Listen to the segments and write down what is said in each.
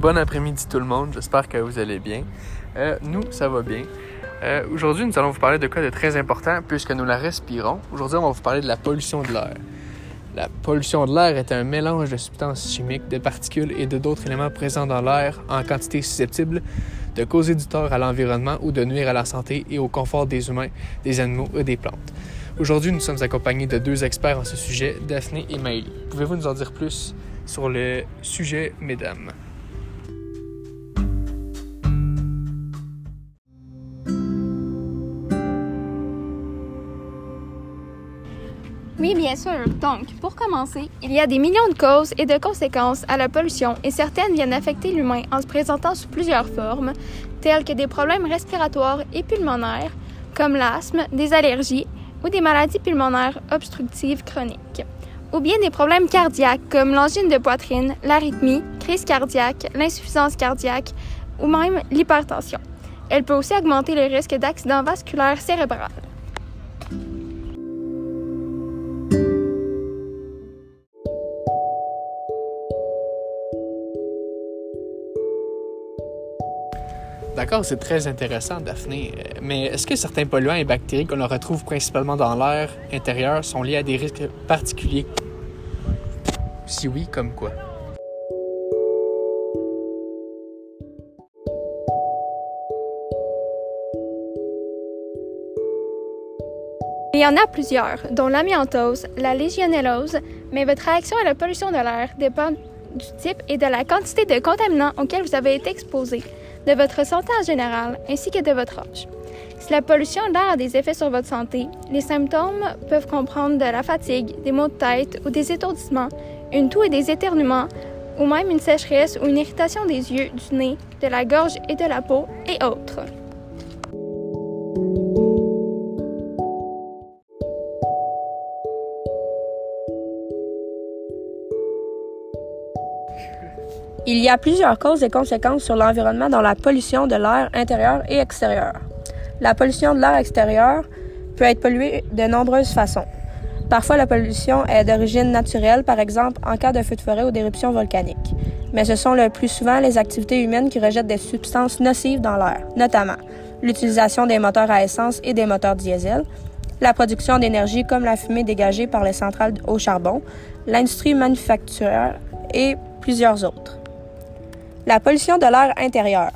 Bon après-midi tout le monde, j'espère que vous allez bien. Euh, nous, ça va bien. Euh, Aujourd'hui, nous allons vous parler de cas de très important puisque nous la respirons. Aujourd'hui, on va vous parler de la pollution de l'air. La pollution de l'air est un mélange de substances chimiques, de particules et de d'autres éléments présents dans l'air en quantité susceptible de causer du tort à l'environnement ou de nuire à la santé et au confort des humains, des animaux et des plantes. Aujourd'hui, nous sommes accompagnés de deux experts en ce sujet, Daphné et Maëlie. Pouvez-vous nous en dire plus sur le sujet, mesdames? Bien sûr. Donc, pour commencer, il y a des millions de causes et de conséquences à la pollution et certaines viennent affecter l'humain en se présentant sous plusieurs formes, telles que des problèmes respiratoires et pulmonaires, comme l'asthme, des allergies ou des maladies pulmonaires obstructives chroniques, ou bien des problèmes cardiaques comme l'angine de poitrine, l'arythmie, crise cardiaque, l'insuffisance cardiaque ou même l'hypertension. Elle peut aussi augmenter le risque d'accident vasculaire cérébral. D'accord, c'est très intéressant, Daphné. Euh, Mais est-ce que certains polluants et bactéries qu'on retrouve principalement dans l'air intérieur sont liés à des risques particuliers? Si oui, comme quoi? Il y en a plusieurs, dont l'amiantose, la légionellose, mais votre réaction à la pollution de l'air dépend du type et de la quantité de contaminants auxquels vous avez été exposé, de votre santé en général, ainsi que de votre âge. Si la pollution de l'air a des effets sur votre santé, les symptômes peuvent comprendre de la fatigue, des maux de tête ou des étourdissements, une toux et des éternuements, ou même une sécheresse ou une irritation des yeux, du nez, de la gorge et de la peau, et autres. Il y a plusieurs causes et conséquences sur l'environnement dans la pollution de l'air intérieur et extérieur. La pollution de l'air extérieur peut être polluée de nombreuses façons. Parfois, la pollution est d'origine naturelle, par exemple en cas de feu de forêt ou d'éruption volcanique. Mais ce sont le plus souvent les activités humaines qui rejettent des substances nocives dans l'air, notamment l'utilisation des moteurs à essence et des moteurs diesel, la production d'énergie comme la fumée dégagée par les centrales au charbon, l'industrie manufacturière et plusieurs autres. La pollution de l'air intérieur.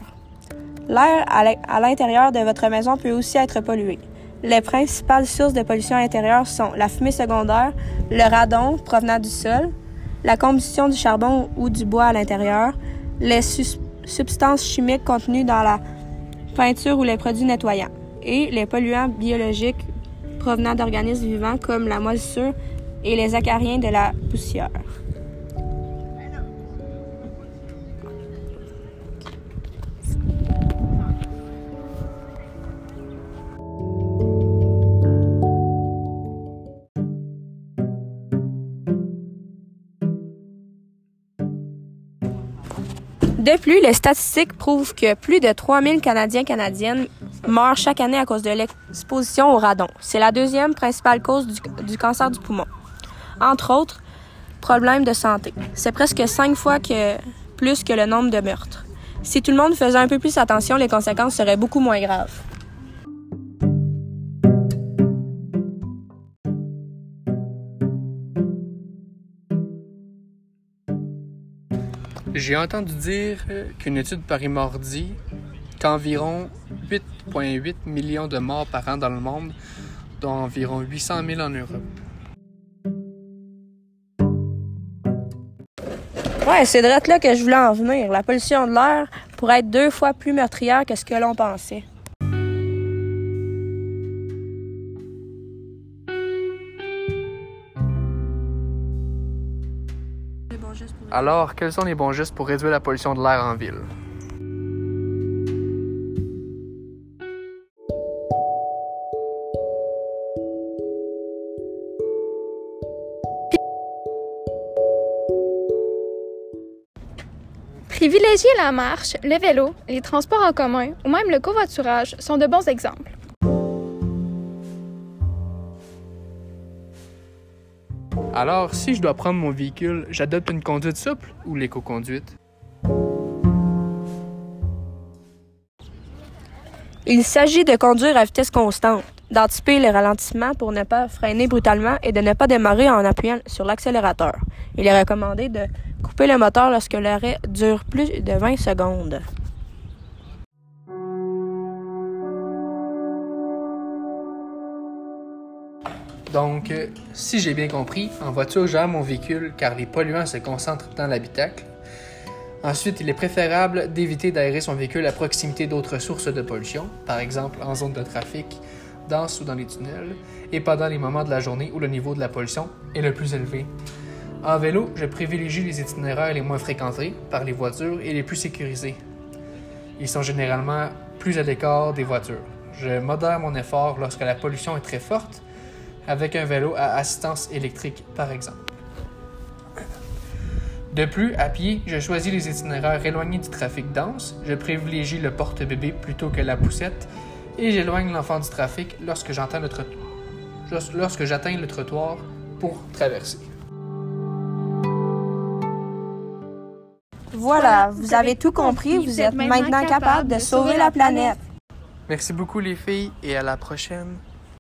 L'air à l'intérieur de votre maison peut aussi être pollué. Les principales sources de pollution intérieure sont la fumée secondaire, le radon provenant du sol, la combustion du charbon ou du bois à l'intérieur, les substances chimiques contenues dans la peinture ou les produits nettoyants, et les polluants biologiques provenant d'organismes vivants comme la moisissure et les acariens de la poussière. De plus, les statistiques prouvent que plus de 3000 Canadiens canadiennes meurent chaque année à cause de l'exposition au radon. C'est la deuxième principale cause du, cancer du poumon. Entre autres, problèmes de santé. C'est presque cinq fois plus que le nombre de meurtres. Si tout le monde faisait un peu plus attention, les conséquences seraient beaucoup moins graves. J'ai entendu dire qu'une étude Paris-Mordi qu'environ 8,8 millions de morts par an dans le monde, dont environ 800 000 en Europe. Ouais, c'est de là que je voulais en venir. La pollution de l'air pourrait être deux fois plus meurtrière que ce que l'on pensait. Alors, quels sont les bons gestes pour réduire la pollution de l'air en ville? Privilégier la marche, le vélo, les transports en commun ou même le covoiturage sont de bons exemples. Alors, si je dois prendre mon véhicule, j'adopte une conduite souple ou l'éco-conduite? Il s'agit de conduire à vitesse constante, d'anticiper le ralentissement pour ne pas freiner brutalement et de ne pas démarrer en appuyant sur l'accélérateur. Il est recommandé de couper le moteur lorsque l'arrêt dure plus de 20 secondes. Donc, euh, si j'ai bien compris, en voiture, j'aime mon véhicule car les polluants se concentrent dans l'habitacle. Ensuite, il est préférable d'éviter d'aérer son véhicule à proximité d'autres sources de pollution, par exemple en zone de trafic, dense ou dans les tunnels, et pendant les moments de la journée où le niveau de la pollution est le plus élevé. En vélo, je privilégie les itinéraires les moins fréquentés par les voitures et les plus sécurisés. Ils sont généralement plus à l'écart des voitures. Je modère mon effort lorsque la pollution est très forte, avec un vélo à assistance électrique par exemple. De plus, à pied, je choisis les itinéraires éloignés du trafic dense, je privilégie le porte-bébé plutôt que la poussette et j'éloigne l'enfant du trafic lorsque j'atteins le, trottoir, lorsque j'atteins le trottoir pour traverser. Voilà, vous avez tout compris, vous êtes maintenant capable de sauver la planète. Merci beaucoup les filles et à la prochaine.